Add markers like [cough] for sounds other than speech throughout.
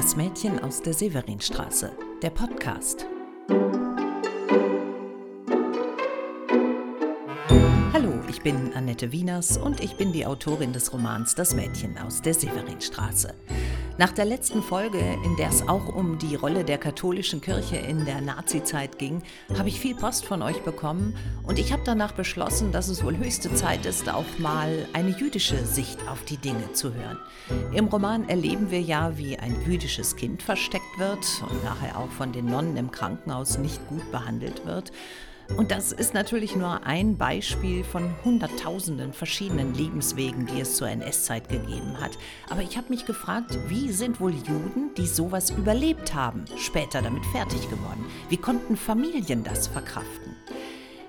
Das Mädchen aus der Severinstraße, der Podcast. Hallo, ich bin Annette Wieners und ich bin die Autorin des Romans Das Mädchen aus der Severinstraße. Nach der letzten Folge, in der es auch um die Rolle der katholischen Kirche in der Nazizeit ging, habe ich viel Post von euch bekommen und ich habe danach beschlossen, dass es wohl höchste Zeit ist, auch mal eine jüdische Sicht auf die Dinge zu hören. Im Roman erleben wir ja, wie ein jüdisches Kind versteckt wird und nachher auch von den Nonnen im Krankenhaus nicht gut behandelt wird. Und das ist natürlich nur ein Beispiel von Hunderttausenden verschiedenen Lebenswegen, die es zur NS-Zeit gegeben hat. Aber ich habe mich gefragt, wie sind wohl Juden, die sowas überlebt haben, später damit fertig geworden? Wie konnten Familien das verkraften?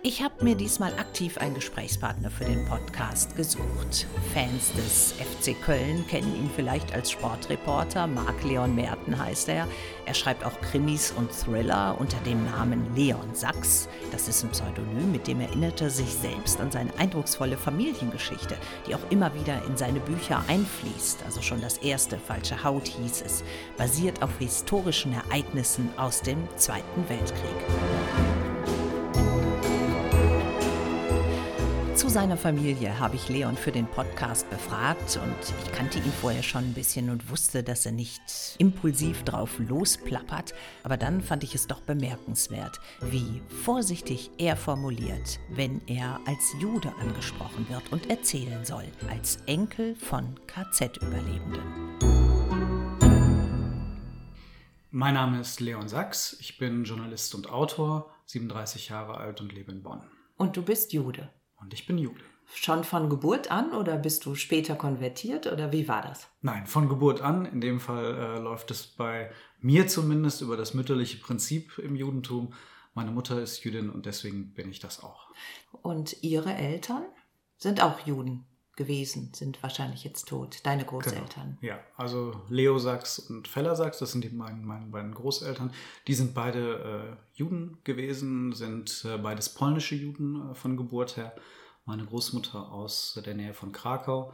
Ich habe mir diesmal aktiv einen Gesprächspartner für den Podcast gesucht. Fans des FC Köln kennen ihn vielleicht als Sportreporter. Marc Leon Merten heißt er. Er schreibt auch Krimis und Thriller unter dem Namen Leon Sachs. Das ist ein Pseudonym, mit dem erinnert er sich selbst an seine eindrucksvolle Familiengeschichte, die auch immer wieder in seine Bücher einfließt. Also schon das erste Falsche Haut hieß es, basiert auf historischen Ereignissen aus dem Zweiten Weltkrieg. Zu seiner Familie habe ich Leon für den Podcast befragt und ich kannte ihn vorher schon ein bisschen und wusste, dass er nicht impulsiv drauf losplappert. Aber dann fand ich es doch bemerkenswert, wie vorsichtig er formuliert, wenn er als Jude angesprochen wird und erzählen soll, als Enkel von KZ-Überlebenden. Mein Name ist Leon Sachs, ich bin Journalist und Autor, 37 Jahre alt und lebe in Bonn. Und du bist Jude? Und ich bin Jude. Schon von Geburt an oder bist du später konvertiert oder wie war das? Nein, von Geburt an. In dem Fall äh, läuft es bei mir zumindest über das mütterliche Prinzip im Judentum. Meine Mutter ist Jüdin und deswegen bin ich das auch. Und ihre Eltern sind auch Juden gewesen, sind wahrscheinlich jetzt tot, deine Großeltern. Genau. Ja, also Leo Sachs und Feller Sachs, das sind die meinen, meine beiden Großeltern. Die sind beide äh, Juden gewesen, sind äh, beides polnische Juden äh, von Geburt her. Meine Großmutter aus der Nähe von Krakau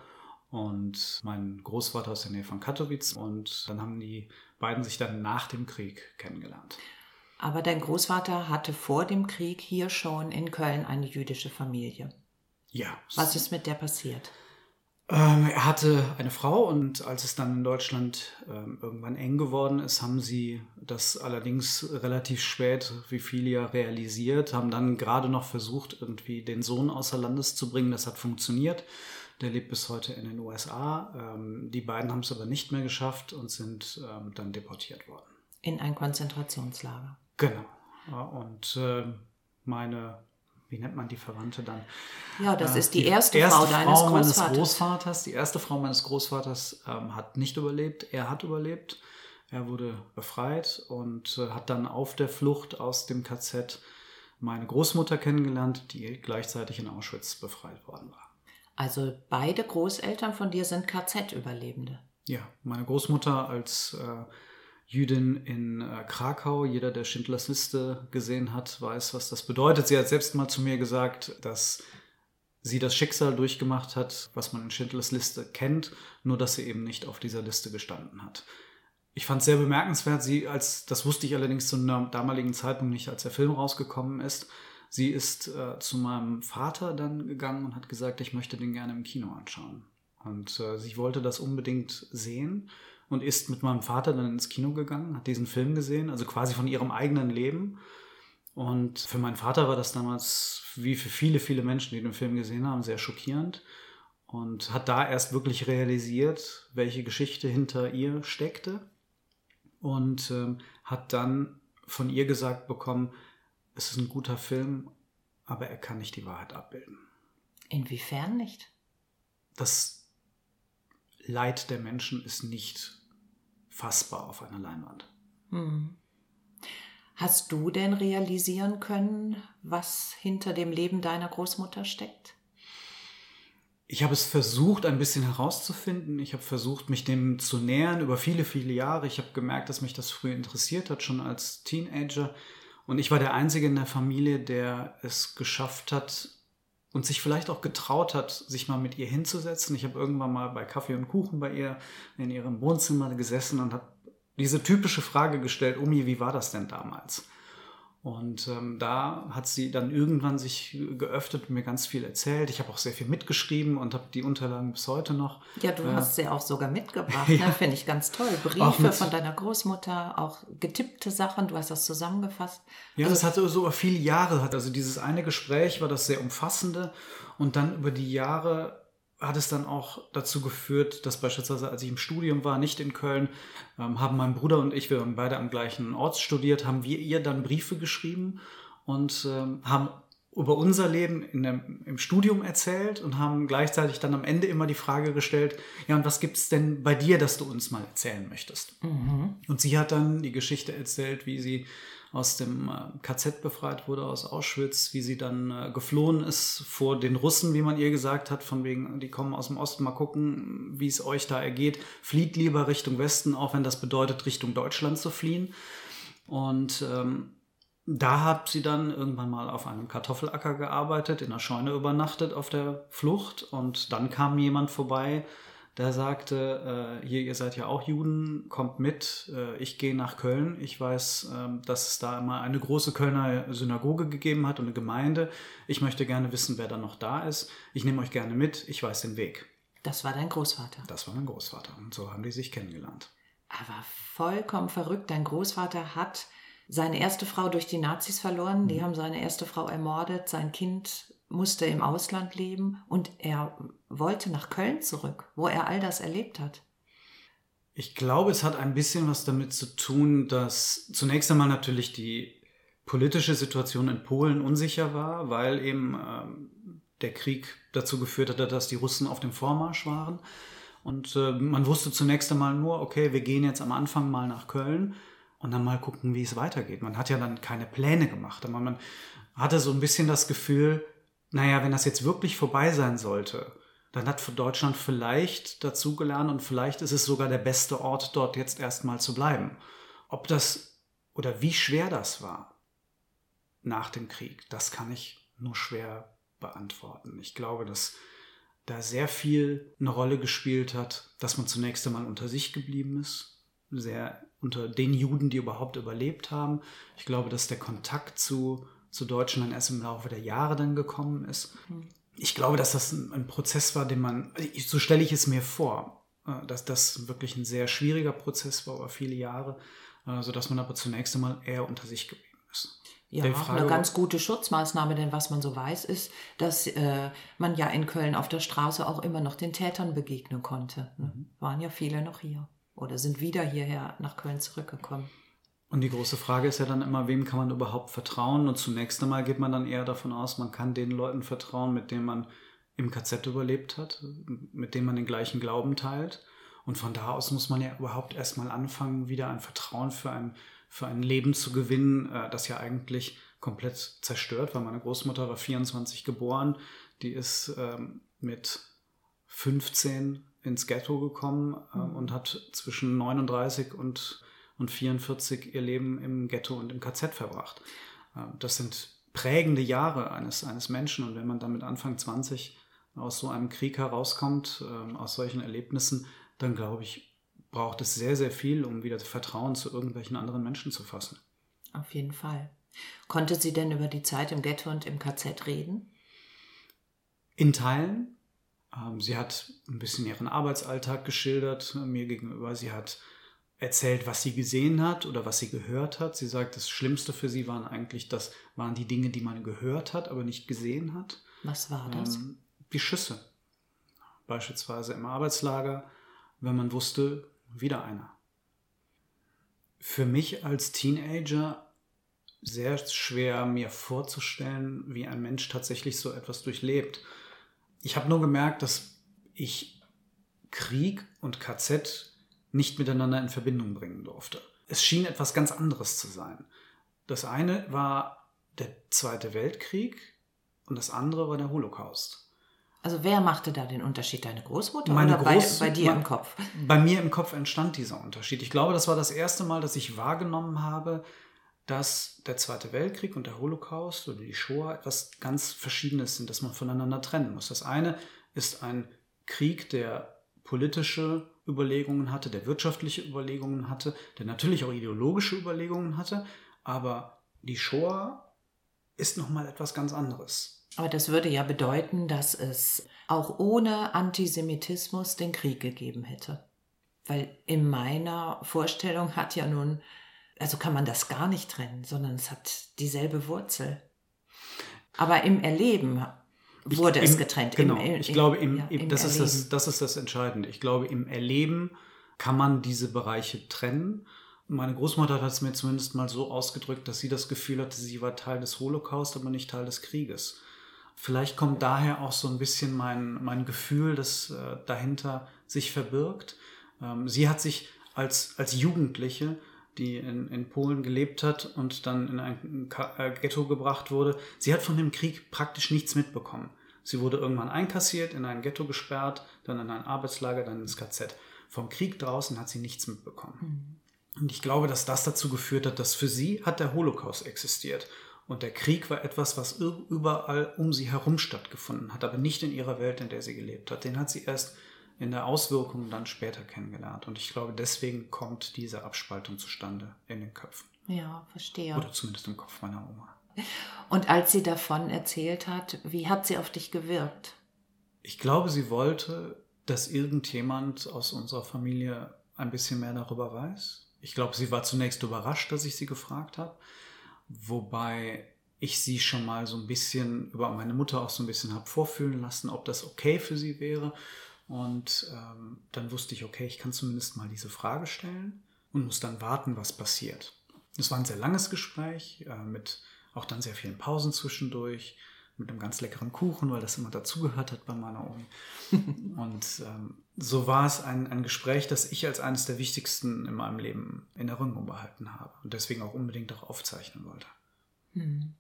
und mein Großvater aus der Nähe von Katowice. Und dann haben die beiden sich dann nach dem Krieg kennengelernt. Aber dein Großvater hatte vor dem Krieg hier schon in Köln eine jüdische Familie. Ja. Was ist mit der passiert? Ähm, er hatte eine Frau und als es dann in Deutschland ähm, irgendwann eng geworden ist, haben sie das allerdings relativ spät, wie viele ja realisiert, haben dann gerade noch versucht, irgendwie den Sohn außer Landes zu bringen. Das hat funktioniert. Der lebt bis heute in den USA. Ähm, die beiden haben es aber nicht mehr geschafft und sind ähm, dann deportiert worden. In ein Konzentrationslager. Genau. Und äh, meine wie nennt man die Verwandte dann? Ja, das äh, ist die, die erste, erste, Frau deines Frau Großvaters. meines Großvaters. Die erste Frau meines Großvaters ähm, hat nicht überlebt. Er hat überlebt. Er wurde befreit und äh, hat dann auf der Flucht aus dem KZ meine Großmutter kennengelernt, die gleichzeitig in Auschwitz befreit worden war. Also beide Großeltern von dir sind KZ-Überlebende. Ja, meine Großmutter als äh, Jüdin in äh, Krakau. Jeder, der Schindlers Liste gesehen hat, weiß, was das bedeutet. Sie hat selbst mal zu mir gesagt, dass sie das Schicksal durchgemacht hat, was man in Schindlers Liste kennt, nur dass sie eben nicht auf dieser Liste gestanden hat. Ich fand es sehr bemerkenswert, sie als, das wusste ich allerdings zu einem damaligen Zeitpunkt nicht, als der Film rausgekommen ist. Sie ist äh, zu meinem Vater dann gegangen und hat gesagt, ich möchte den gerne im Kino anschauen. Und äh, sie wollte das unbedingt sehen und ist mit meinem Vater dann ins Kino gegangen, hat diesen Film gesehen, also quasi von ihrem eigenen Leben. Und für meinen Vater war das damals, wie für viele, viele Menschen, die den Film gesehen haben, sehr schockierend. Und hat da erst wirklich realisiert, welche Geschichte hinter ihr steckte. Und ähm, hat dann von ihr gesagt bekommen, es ist ein guter Film, aber er kann nicht die Wahrheit abbilden. Inwiefern nicht? Das Leid der Menschen ist nicht fassbar auf einer Leinwand. Hm. Hast du denn realisieren können, was hinter dem Leben deiner Großmutter steckt? Ich habe es versucht, ein bisschen herauszufinden. Ich habe versucht, mich dem zu nähern über viele, viele Jahre. Ich habe gemerkt, dass mich das früh interessiert hat, schon als Teenager. Und ich war der Einzige in der Familie, der es geschafft hat, und sich vielleicht auch getraut hat, sich mal mit ihr hinzusetzen. Ich habe irgendwann mal bei Kaffee und Kuchen bei ihr in ihrem Wohnzimmer gesessen und habe diese typische Frage gestellt, Omi, wie war das denn damals? Und ähm, da hat sie dann irgendwann sich geöffnet und mir ganz viel erzählt. Ich habe auch sehr viel mitgeschrieben und habe die Unterlagen bis heute noch. Ja, du äh, hast sie auch sogar mitgebracht, [laughs] ja. ne? finde ich ganz toll. Briefe von deiner Großmutter, auch getippte Sachen, du hast das zusammengefasst. Ja, also, das hatte so über viele Jahre. Also dieses eine Gespräch war das sehr umfassende und dann über die Jahre hat es dann auch dazu geführt, dass beispielsweise, als ich im Studium war, nicht in Köln, ähm, haben mein Bruder und ich, wir haben beide am gleichen Ort studiert, haben wir ihr dann Briefe geschrieben und ähm, haben über unser Leben dem, im Studium erzählt und haben gleichzeitig dann am Ende immer die Frage gestellt, ja, und was gibt es denn bei dir, dass du uns mal erzählen möchtest? Mhm. Und sie hat dann die Geschichte erzählt, wie sie aus dem äh, KZ befreit wurde, aus Auschwitz, wie sie dann äh, geflohen ist vor den Russen, wie man ihr gesagt hat, von wegen, die kommen aus dem Osten, mal gucken, wie es euch da ergeht. Flieht lieber Richtung Westen, auch wenn das bedeutet, Richtung Deutschland zu fliehen. Und ähm, da hat sie dann irgendwann mal auf einem Kartoffelacker gearbeitet, in der Scheune übernachtet auf der Flucht und dann kam jemand vorbei, der sagte, äh, hier, ihr seid ja auch Juden, kommt mit, äh, ich gehe nach Köln. Ich weiß, äh, dass es da immer eine große Kölner Synagoge gegeben hat und eine Gemeinde. Ich möchte gerne wissen, wer da noch da ist. Ich nehme euch gerne mit, ich weiß den Weg. Das war dein Großvater. Das war mein Großvater. Und so haben die sich kennengelernt. Aber vollkommen verrückt. Dein Großvater hat seine erste Frau durch die Nazis verloren. Die mhm. haben seine erste Frau ermordet. Sein Kind musste im Ausland leben und er wollte nach Köln zurück, wo er all das erlebt hat. Ich glaube, es hat ein bisschen was damit zu tun, dass zunächst einmal natürlich die politische Situation in Polen unsicher war, weil eben äh, der Krieg dazu geführt hatte, dass die Russen auf dem Vormarsch waren. Und äh, man wusste zunächst einmal nur, okay, wir gehen jetzt am Anfang mal nach Köln und dann mal gucken, wie es weitergeht. Man hat ja dann keine Pläne gemacht, aber man hatte so ein bisschen das Gefühl, naja, wenn das jetzt wirklich vorbei sein sollte, dann hat Deutschland vielleicht dazugelernt und vielleicht ist es sogar der beste Ort, dort jetzt erstmal zu bleiben. Ob das oder wie schwer das war nach dem Krieg, das kann ich nur schwer beantworten. Ich glaube, dass da sehr viel eine Rolle gespielt hat, dass man zunächst einmal unter sich geblieben ist, sehr unter den Juden, die überhaupt überlebt haben. Ich glaube, dass der Kontakt zu zu Deutschland erst im Laufe der Jahre dann gekommen ist. Hm. Ich glaube, dass das ein, Prozess war, den man, so stelle ich es mir vor, äh, dass das wirklich ein sehr schwieriger Prozess war über viele Jahre, äh, sodass man aber zunächst einmal eher unter sich geblieben ist. Ja, Frage, eine ganz gute Schutzmaßnahme, denn was man so weiß, ist, dass äh, man ja in Köln auf der Straße auch immer noch den Tätern begegnen konnte. Ne? Mhm. Waren ja viele noch hier oder sind wieder hierher nach Köln zurückgekommen. Und die große Frage ist ja dann immer, wem kann man überhaupt vertrauen? Und zunächst einmal geht man dann eher davon aus, man kann den Leuten vertrauen, mit denen man im KZ überlebt hat, mit denen man den gleichen Glauben teilt. Und von da aus muss man ja überhaupt erstmal anfangen, wieder ein Vertrauen für ein, für ein Leben zu gewinnen, äh, das ja eigentlich komplett zerstört war. Meine Großmutter war 24 geboren, die ist ähm, mit 15 ins Ghetto gekommen ähm, und hat zwischen 39 und und 44 ihr Leben im Ghetto und im KZ verbracht. Ähm, das sind prägende Jahre eines, eines Menschen und wenn man dann mit Anfang 20 aus so einem Krieg herauskommt, ähm, aus solchen Erlebnissen, dann glaube ich, braucht es sehr, sehr viel, um wieder Vertrauen zu irgendwelchen anderen Menschen zu fassen. Auf jeden Fall. Konnte sie denn über die Zeit im Ghetto und im KZ reden? In Teilen. Ähm, sie hat ein bisschen ihren Arbeitsalltag geschildert mir gegenüber. Sie hat erzählt, was sie gesehen hat oder was sie gehört hat. Sie sagt, das Schlimmste für sie waren eigentlich, das waren die Dinge, die man gehört hat, aber nicht gesehen hat. Was war das? Ähm, die Schüsse. Beispielsweise im Arbeitslager, wenn man wusste, wieder einer. Für mich als Teenager sehr schwer mir vorzustellen, wie ein Mensch tatsächlich so etwas durchlebt. Ich habe nur gemerkt, dass ich Krieg und KZ nicht miteinander in Verbindung bringen durfte. Es schien etwas ganz anderes zu sein. Das eine war der Zweite Weltkrieg und das andere war der Holocaust. Also wer machte da den Unterschied? Deine Großmutter Meine oder Groß bei, bei dir im Kopf? [laughs] Bei mir im Kopf entstand dieser Unterschied. Ich glaube, das war das erste Mal, dass ich wahrgenommen habe, dass der Zweite Weltkrieg und der Holocaust oder die Shoah etwas ganz Verschiedenes sind, das man voneinander trennen muss. Das eine ist ein Krieg, der politische Überlegungen hatte, der wirtschaftliche Überlegungen hatte, der natürlich auch ideologische Überlegungen hatte, aber die Shoah ist nochmal etwas ganz anderes. Aber das würde ja bedeuten, dass es auch ohne Antisemitismus den Krieg gegeben hätte. Weil in meiner Vorstellung hat ja nun, also kann man das gar nicht trennen, sondern es hat dieselbe Wurzel. Aber im Erleben wurde ich, es getrennt. Genau, Im, ich glaube, im, ja, das, ist das, das ist das Entscheidende. Ich glaube, im Erleben kann man diese Bereiche trennen. Meine Großmutter hat es mir zumindest mal so ausgedrückt, dass sie das Gefühl hatte, sie war Teil des Holocaust, aber nicht Teil des Krieges. Vielleicht kommt daher auch so ein bisschen mein, mein Gefühl, das äh, dahinter sich verbirgt. Ähm, sie hat sich als, als Jugendliche die in, in Polen gelebt hat und dann in ein äh, Ghetto gebracht wurde. Sie hat von dem Krieg praktisch nichts mitbekommen. Sie wurde irgendwann einkassiert, in ein Ghetto gesperrt, dann in ein Arbeitslager, dann ins KZ. Vom Krieg draußen hat sie nichts mitbekommen. Mhm. Und ich glaube, dass das dazu geführt hat, dass für sie hat der Holocaust existiert. Und der Krieg war etwas, was überall um sie herum stattgefunden hat, aber nicht in ihrer Welt, in der sie gelebt hat. Den hat sie erst in der Auswirkung dann später kennengelernt. Und ich glaube, deswegen kommt diese Abspaltung zustande in den Köpfen. Ja, verstehe. Oder zumindest im Kopf meiner Oma. Und als sie davon erzählt hat, wie hat sie auf dich gewirkt? Ich glaube, sie wollte, dass irgendjemand aus unserer Familie ein bisschen mehr darüber weiß. Ich glaube, sie war zunächst überrascht, dass ich sie gefragt habe. Wobei ich sie schon mal so ein bisschen über meine Mutter auch so ein bisschen habe vorfühlen lassen, ob das okay für sie wäre. Und ähm, dann wusste ich, okay, ich kann zumindest mal diese Frage stellen und muss dann warten, was passiert. Es war ein sehr langes Gespräch äh, mit auch dann sehr vielen Pausen zwischendurch, mit einem ganz leckeren Kuchen, weil das immer dazugehört hat bei meiner Uni. [laughs] und ähm, so war es ein, ein Gespräch, das ich als eines der wichtigsten in meinem Leben in Erinnerung behalten habe und deswegen auch unbedingt auch aufzeichnen wollte. Hm.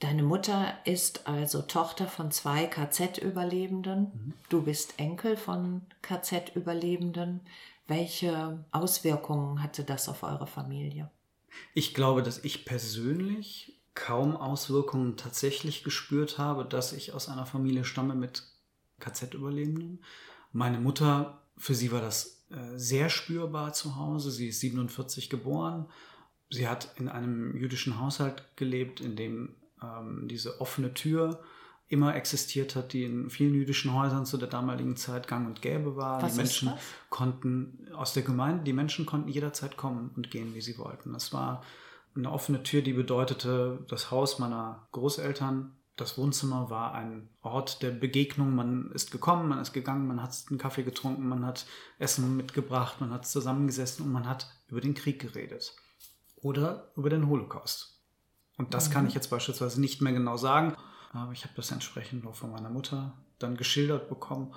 Deine Mutter ist also Tochter von zwei KZ-Überlebenden. Mhm. Du bist Enkel von KZ-Überlebenden. Welche Auswirkungen hatte das auf eure Familie? Ich glaube, dass ich persönlich kaum Auswirkungen tatsächlich gespürt habe, dass ich aus einer Familie stamme mit KZ-Überlebenden. Meine Mutter, für sie war das äh, sehr spürbar zu Hause. Sie ist 47 geboren. Sie hat in einem jüdischen Haushalt gelebt, in dem ähm, diese offene Tür immer existiert hat, die in vielen jüdischen Häusern zu der damaligen Zeit gang und gäbe war. Was die Menschen konnten aus der Gemeinde, die Menschen konnten jederzeit kommen und gehen, wie sie wollten. Das war eine offene Tür, die bedeutete, das Haus meiner Großeltern, das Wohnzimmer war ein Ort der Begegnung. Man ist gekommen, man ist gegangen, man hat einen Kaffee getrunken, man hat Essen mitgebracht, man hat zusammengesessen und man hat über den Krieg geredet. Oder über den Holocaust. Und das mhm. kann ich jetzt beispielsweise nicht mehr genau sagen. Aber ich habe das entsprechend noch von meiner Mutter dann geschildert bekommen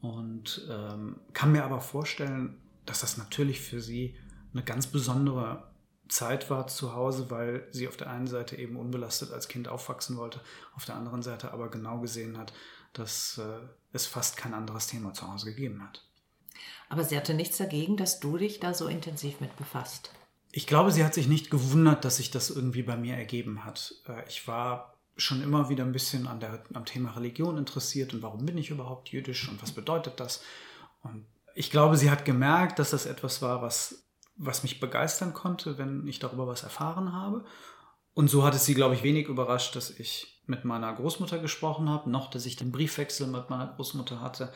und ähm, kann mir aber vorstellen, dass das natürlich für sie eine ganz besondere Zeit war zu Hause, weil sie auf der einen Seite eben unbelastet als Kind aufwachsen wollte, auf der anderen Seite aber genau gesehen hat, dass äh, es fast kein anderes Thema zu Hause gegeben hat. Aber sie hatte nichts dagegen, dass du dich da so intensiv mit befasst. Ich glaube, sie hat sich nicht gewundert, dass sich das irgendwie bei mir ergeben hat. Äh, ich war schon immer wieder ein bisschen an der, am Thema Religion interessiert und warum bin ich überhaupt jüdisch und was bedeutet das? Und ich glaube, sie hat gemerkt, dass das etwas war, was, was mich begeistern konnte, wenn ich darüber was erfahren habe. Und so hat es sie, glaube ich, wenig überrascht, dass ich mit meiner Großmutter gesprochen habe, noch, dass ich den Briefwechsel mit meiner Großmutter hatte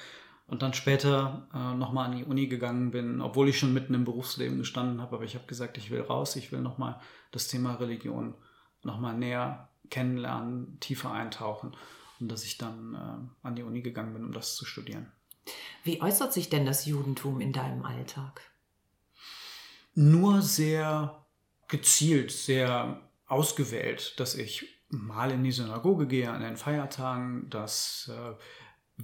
und dann später äh, nochmal an die Uni gegangen bin, obwohl ich schon mitten im Berufsleben gestanden habe. Aber ich habe gesagt, ich will raus, ich will nochmal das Thema Religion nochmal näher kennenlernen, tiefer eintauchen. Und dass ich dann äh, an die Uni gegangen bin, um das zu studieren. Wie äußert sich denn das Judentum in deinem Alltag? Nur sehr gezielt, sehr ausgewählt, dass ich mal in die Synagoge gehe an den Feiertagen, dass äh,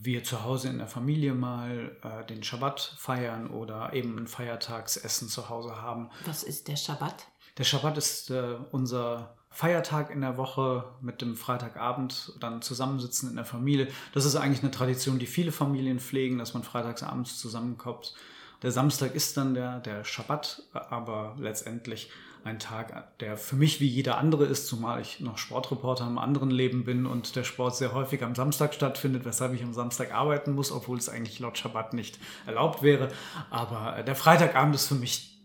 wir zu Hause in der Familie mal äh, den Schabbat feiern oder eben ein Feiertagsessen zu Hause haben. Was ist der Schabbat? Der Schabbat ist äh, unser Feiertag in der Woche mit dem Freitagabend dann zusammensitzen in der Familie. Das ist eigentlich eine Tradition, die viele Familien pflegen, dass man freitagsabends zusammenkommt. Der Samstag ist dann der, der Schabbat, aber letztendlich ein Tag, der für mich wie jeder andere ist, zumal ich noch Sportreporter im anderen Leben bin und der Sport sehr häufig am Samstag stattfindet, weshalb ich am Samstag arbeiten muss, obwohl es eigentlich laut Schabbat nicht erlaubt wäre. Aber der Freitagabend ist für mich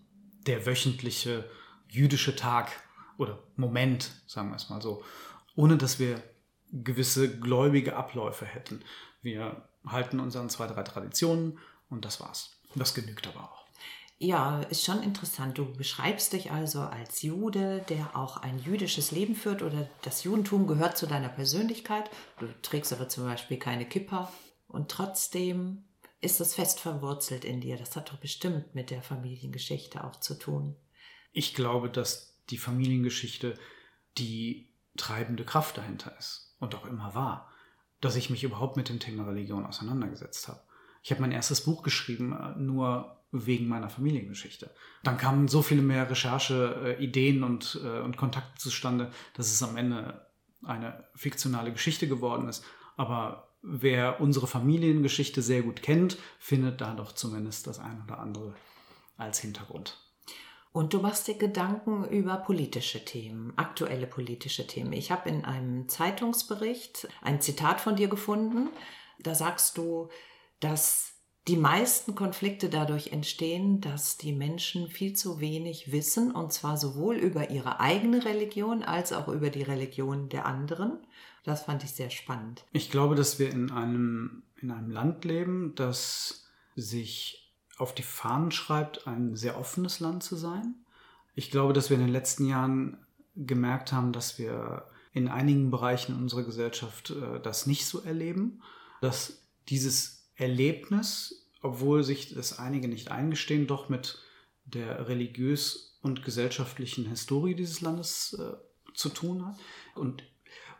der wöchentliche jüdische Tag oder Moment, sagen wir es mal so, ohne dass wir gewisse gläubige Abläufe hätten. Wir halten uns an zwei, drei Traditionen und das war's. Das genügt aber auch. Ja, ist schon interessant. Du beschreibst dich also als Jude, der auch ein jüdisches Leben führt oder das Judentum gehört zu deiner Persönlichkeit. Du trägst aber zum Beispiel keine Kippa und trotzdem ist das fest verwurzelt in dir. Das hat doch bestimmt mit der Familiengeschichte auch zu tun. Ich glaube, dass die Familiengeschichte die treibende Kraft dahinter ist und auch immer war, dass ich mich überhaupt mit dem Thema Religion auseinandergesetzt habe. Ich habe mein erstes Buch geschrieben, äh, nur wegen meiner Familiengeschichte. Dann kamen so viele mehr Recherche-Ideen und, äh, und Kontakte zustande, dass es am Ende eine fiktionale Geschichte geworden ist. Aber wer unsere Familiengeschichte sehr gut kennt, findet da doch zumindest das ein oder andere als Hintergrund. Und du machst dir Gedanken über politische Themen, aktuelle politische Themen. Ich habe in einem Zeitungsbericht ein Zitat von dir gefunden. Da sagst du, dass die meisten Konflikte dadurch entstehen, dass die Menschen viel zu wenig wissen, und zwar sowohl über ihre eigene Religion als auch über die Religion der anderen. Das fand ich sehr spannend. Ich glaube, dass wir in einem, in einem Land leben, das sich auf die Fahnen schreibt, ein sehr offenes Land zu sein. Ich glaube, dass wir in den letzten Jahren gemerkt haben, dass wir in einigen Bereichen unserer Gesellschaft äh, das nicht so erleben, dass dieses Erlebnis, obwohl sich das einige nicht eingestehen, doch mit der religiös und gesellschaftlichen Historie dieses Landes äh, zu tun hat. Und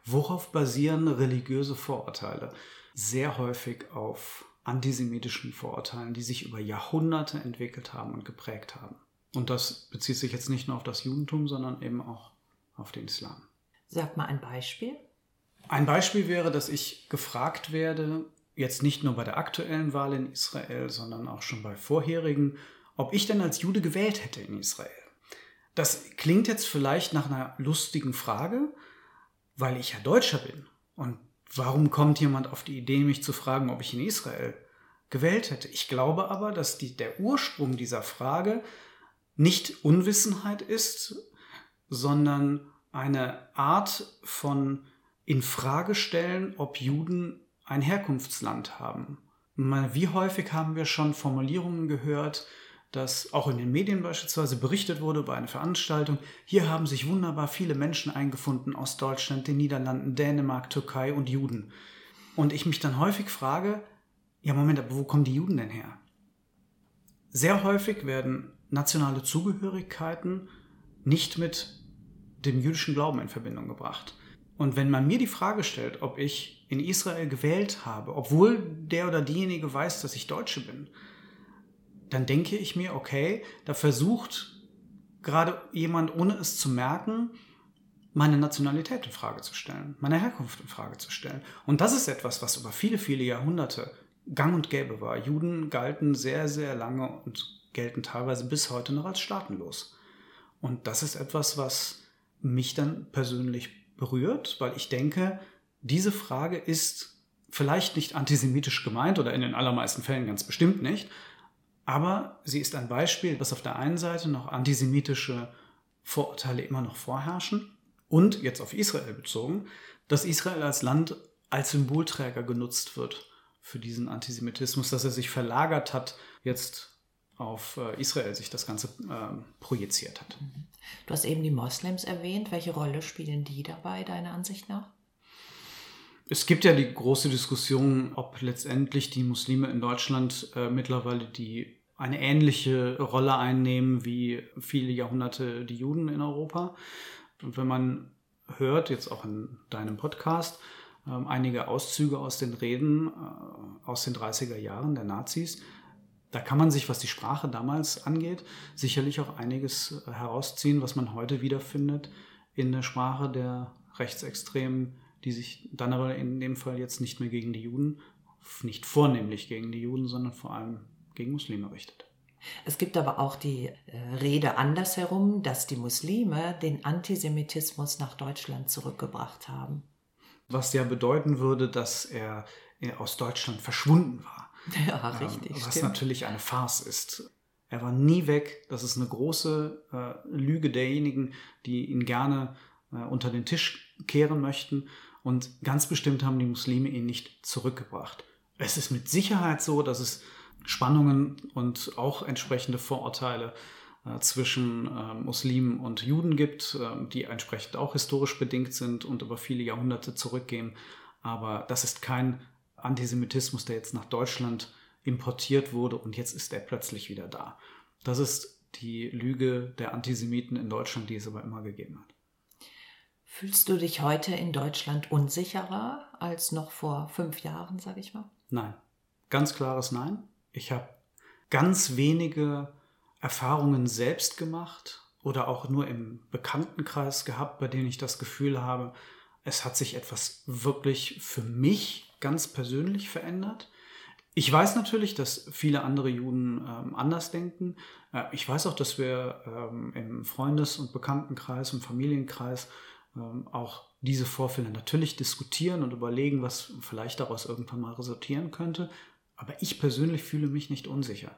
worauf basieren religiöse Vorurteile? Sehr häufig auf antisemitischen Vorurteilen, die sich über Jahrhunderte entwickelt haben und geprägt haben. Und das bezieht sich jetzt nicht nur auf das Judentum, sondern eben auch auf den Islam. Sag mal ein Beispiel. Ein Beispiel wäre, dass ich gefragt werde, jetzt nicht nur bei der aktuellen Wahl in Israel, sondern auch schon bei vorherigen, ob ich denn als Jude gewählt hätte in Israel. Das klingt jetzt vielleicht nach einer lustigen Frage, weil ich ja Deutscher bin. Und warum kommt jemand auf die Idee, mich zu fragen, ob ich in Israel gewählt hätte? Ich glaube aber, dass die, der Ursprung dieser Frage nicht Unwissenheit ist, sondern eine Art von Infragestellen, ob Juden ein Herkunftsland haben. Wie häufig haben wir schon Formulierungen gehört, dass auch in den Medien beispielsweise berichtet wurde bei einer Veranstaltung, hier haben sich wunderbar viele Menschen eingefunden aus Deutschland, den Niederlanden, Dänemark, Türkei und Juden. Und ich mich dann häufig frage, ja Moment, aber wo kommen die Juden denn her? Sehr häufig werden nationale Zugehörigkeiten nicht mit dem jüdischen Glauben in Verbindung gebracht. Und wenn man mir die Frage stellt, ob ich in Israel gewählt habe, obwohl der oder diejenige weiß, dass ich Deutsche bin, dann denke ich mir, okay, da versucht gerade jemand, ohne es zu merken, meine Nationalität in Frage zu stellen, meine Herkunft in Frage zu stellen. Und das ist etwas, was über viele, viele Jahrhunderte gang und gäbe war. Juden galten sehr, sehr lange und gelten teilweise bis heute noch als staatenlos. Und das ist etwas, was mich dann persönlich berührt, weil ich denke, diese Frage ist vielleicht nicht antisemitisch gemeint oder in den allermeisten Fällen ganz bestimmt nicht, aber sie ist ein Beispiel, dass auf der einen Seite noch antisemitische Vorurteile immer noch vorherrschen und jetzt auf Israel bezogen, dass Israel als Land als Symbolträger genutzt wird für diesen Antisemitismus, dass er sich verlagert hat, jetzt auf äh, Israel sich das Ganze äh, projiziert hat. Mhm. Du hast eben die Moslems erwähnt. Welche Rolle spielen die dabei, deiner Ansicht nach? Es gibt ja die große Diskussion, ob letztendlich die Muslime in Deutschland äh, mittlerweile die eine ähnliche Rolle einnehmen wie viele Jahrhunderte die Juden in Europa. Und wenn man hört, jetzt auch in deinem Podcast, äh, einige Auszüge aus den Reden äh, aus den 30er Jahren der Nazis, da kann man sich, was die Sprache damals angeht, sicherlich auch einiges äh, herausziehen, was man heute wiederfindet in der Sprache der Rechtsextremen, die sich dann aber in dem Fall jetzt nicht mehr gegen die Juden, nicht vornehmlich gegen die Juden, sondern vor allem gegen Muslime richtet. Es gibt aber auch die äh, Rede andersherum, dass die Muslime den Antisemitismus nach Deutschland zurückgebracht haben. Was ja bedeuten würde, dass er äh, aus Deutschland verschwunden war. [laughs] Ja, richtig. Ähm, was stimmt. natürlich eine Farce ist. Er war nie weg. Das ist eine große äh, Lüge derjenigen, die ihn gerne äh, unter den Tisch kehren möchten. Und ganz bestimmt haben die Muslime ihn nicht zurückgebracht. Es ist mit Sicherheit so, dass es Spannungen und auch entsprechende Vorurteile äh, zwischen äh, Muslimen und Juden gibt, äh, die entsprechend auch historisch bedingt sind und über viele Jahrhunderte zurückgehen. Aber das ist kein Antisemitismus, der jetzt nach Deutschland importiert wurde und jetzt ist er plötzlich wieder da. Das ist die Lüge der Antisemiten in Deutschland, die es aber immer gegeben hat. Fühlst du dich heute in Deutschland unsicherer als noch vor fünf Jahren, sage ich mal? Nein. Ganz klares Nein. Ich habe ganz wenige Erfahrungen selbst gemacht oder auch nur im Bekanntenkreis gehabt, bei denen ich das Gefühl habe, es hat sich etwas wirklich für mich ganz persönlich verändert. Ich weiß natürlich, dass viele andere Juden ähm, anders denken. Äh, ich weiß auch, dass wir ähm, im Freundes- und Bekanntenkreis und Familienkreis ähm, auch diese Vorfälle natürlich diskutieren und überlegen, was vielleicht daraus irgendwann mal resultieren könnte. Aber ich persönlich fühle mich nicht unsicher.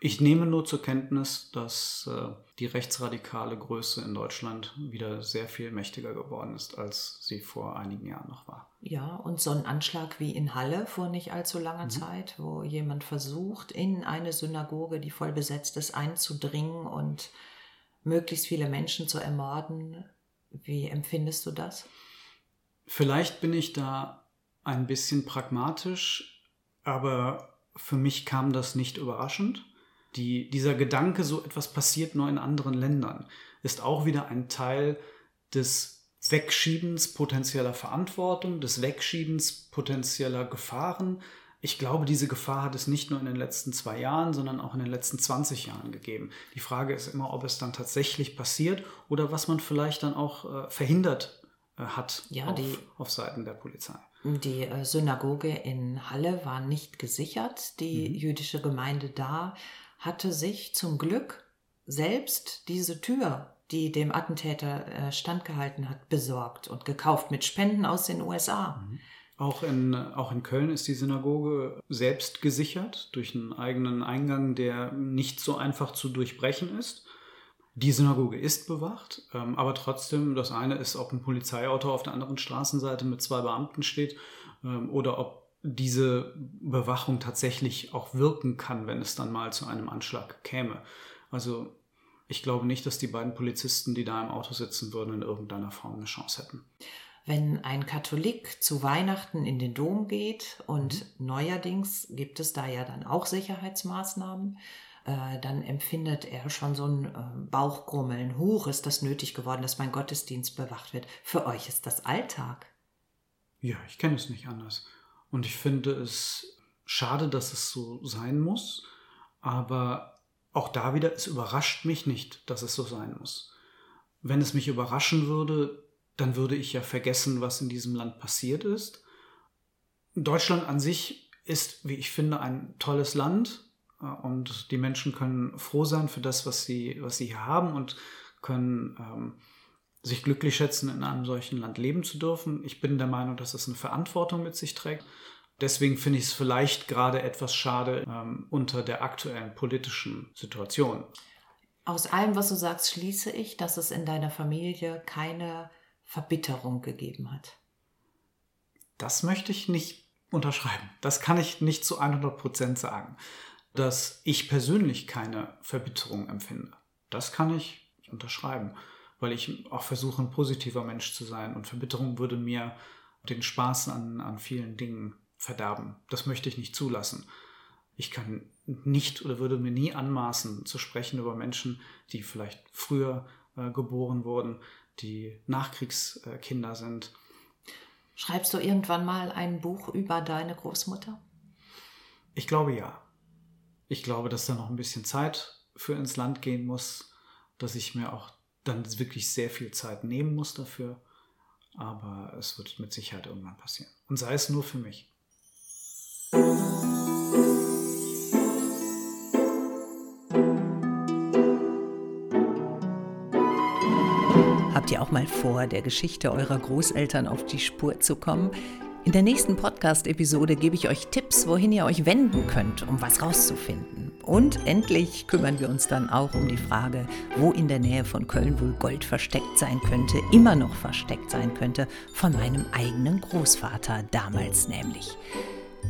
Ich nehme nur zur Kenntnis, dass äh, die rechtsradikale Größe in Deutschland wieder sehr viel mächtiger geworden ist, als sie vor einigen Jahren noch war. Ja, und so ein Anschlag wie in Halle vor nicht allzu langer mhm. Zeit, wo jemand versucht, in eine Synagoge, die voll besetzt ist, einzudringen und möglichst viele Menschen zu ermorden. Wie empfindest du das? Vielleicht bin ich da ein bisschen pragmatisch, aber für mich kam das nicht überraschend. Die, dieser Gedanke, so etwas passiert nur in anderen Ländern, ist auch wieder ein Teil des Wegschiebens potenzieller Verantwortung, des Wegschiebens potenzieller Gefahren. Ich glaube, diese Gefahr hat es nicht nur in den letzten zwei Jahren, sondern auch in den letzten 20 Jahren gegeben. Die Frage ist immer, ob es dann tatsächlich passiert oder was man vielleicht dann auch äh, verhindert äh, hat ja, auf, die, auf Seiten der Polizei. Die äh, Synagoge in Halle war nicht gesichert. Die mhm. jüdische Gemeinde da hatte sich zum Glück selbst diese Tür, die dem Attentäter äh, standgehalten hat, besorgt und gekauft mit Spenden aus den USA. Mhm. Auch in, auch in Köln ist die Synagoge selbst gesichert durch einen eigenen Eingang, der nicht so einfach zu durchbrechen ist. Die Synagoge ist bewacht, ähm, aber trotzdem, das eine ist, ob ein Polizeiauto auf der anderen Straßenseite mit zwei Beamten steht ähm, oder ob diese Bewachung tatsächlich auch wirken kann, wenn es dann mal zu einem Anschlag käme. Also ich glaube nicht, dass die beiden Polizisten, die da im Auto sitzen würden, in irgendeiner Form eine Chance hätten. Wenn ein Katholik zu Weihnachten in den Dom geht und mhm. neuerdings gibt es da ja dann auch Sicherheitsmaßnahmen, äh, dann empfindet er schon so ein äh, Bauchgrummeln. Huch, ist das nötig geworden, dass mein Gottesdienst bewacht wird. Für euch ist das Alltag. Ja, ich kenne es nicht anders. Und ich finde es schade, dass es so sein muss. Aber auch da wieder, es überrascht mich nicht, dass es so sein muss. Wenn es mich überraschen würde, dann würde ich ja vergessen, was in diesem Land passiert ist. Deutschland an sich ist, wie ich finde, ein tolles Land äh, und die Menschen können froh sein für das, was sie, was sie hier haben und können ähm, sich glücklich schätzen, in einem solchen Land leben zu dürfen. Ich bin der Meinung, dass es eine Verantwortung mit sich trägt. Deswegen finde ich es vielleicht gerade etwas schade ähm, unter der aktuellen politischen Situation. Aus allem, was du sagst, schließe ich, dass es in deiner Familie keine Verbitterung gegeben hat. Das möchte ich nicht unterschreiben. Das kann ich nicht zu 100 Prozent sagen. Dass ich persönlich keine Verbitterung empfinde. Das kann ich unterschreiben weil ich auch versuche, ein positiver Mensch zu sein. Und Verbitterung würde mir den Spaß an, an vielen Dingen verderben. Das möchte ich nicht zulassen. Ich kann nicht oder würde mir nie anmaßen zu sprechen über Menschen, die vielleicht früher äh, geboren wurden, die Nachkriegskinder sind. Schreibst du irgendwann mal ein Buch über deine Großmutter? Ich glaube ja. Ich glaube, dass da noch ein bisschen Zeit für ins Land gehen muss, dass ich mir auch dann wirklich sehr viel Zeit nehmen muss dafür. Aber es wird mit Sicherheit irgendwann passieren. Und sei es nur für mich. Habt ihr auch mal vor, der Geschichte eurer Großeltern auf die Spur zu kommen? In der nächsten Podcast-Episode gebe ich euch Tipps, wohin ihr euch wenden könnt, um was rauszufinden. Und endlich kümmern wir uns dann auch um die Frage, wo in der Nähe von Köln wohl Gold versteckt sein könnte, immer noch versteckt sein könnte, von meinem eigenen Großvater damals nämlich.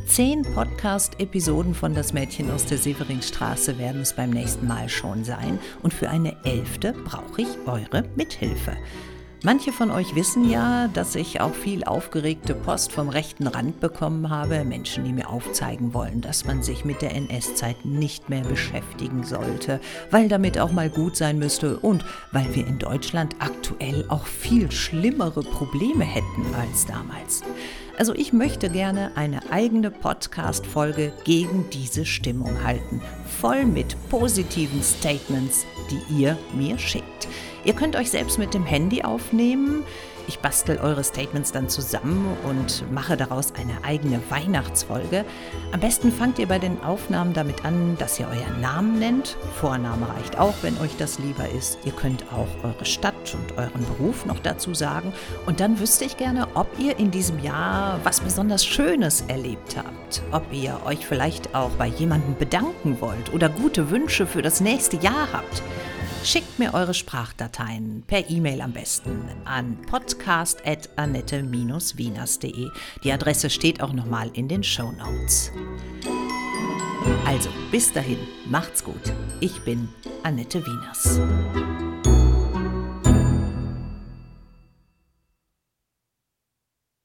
Zehn Podcast-Episoden von Das Mädchen aus der Severinstraße werden es beim nächsten Mal schon sein und für eine elfte brauche ich eure Mithilfe. Manche von euch wissen ja, dass ich auch viel aufgeregte Post vom rechten Rand bekommen habe. Menschen, die mir aufzeigen wollen, dass man sich mit der NS-Zeit nicht mehr beschäftigen sollte, weil damit auch mal gut sein müsste und weil wir in Deutschland aktuell auch viel schlimmere Probleme hätten als damals. Also ich möchte gerne eine eigene Podcast-Folge gegen diese Stimmung halten, voll mit positiven Statements, die ihr mir schickt. Ihr könnt euch selbst mit dem Handy aufnehmen. Ich bastel eure Statements dann zusammen und mache daraus eine eigene Weihnachtsfolge. Am besten fangt ihr bei den Aufnahmen damit an, dass ihr euren Namen nennt. Vorname reicht auch, wenn euch das lieber ist. Ihr könnt auch eure Stadt und euren Beruf noch dazu sagen. Und dann wüsste ich gerne, ob ihr in diesem Jahr was besonders Schönes erlebt habt. Ob ihr euch vielleicht auch bei jemandem bedanken wollt oder gute Wünsche für das nächste Jahr habt. Schickt mir eure Sprachdateien per E-Mail am besten an podcast.annette-wieners.de. Die Adresse steht auch nochmal in den Show Notes. Also, bis dahin, macht's gut. Ich bin Annette Wieners.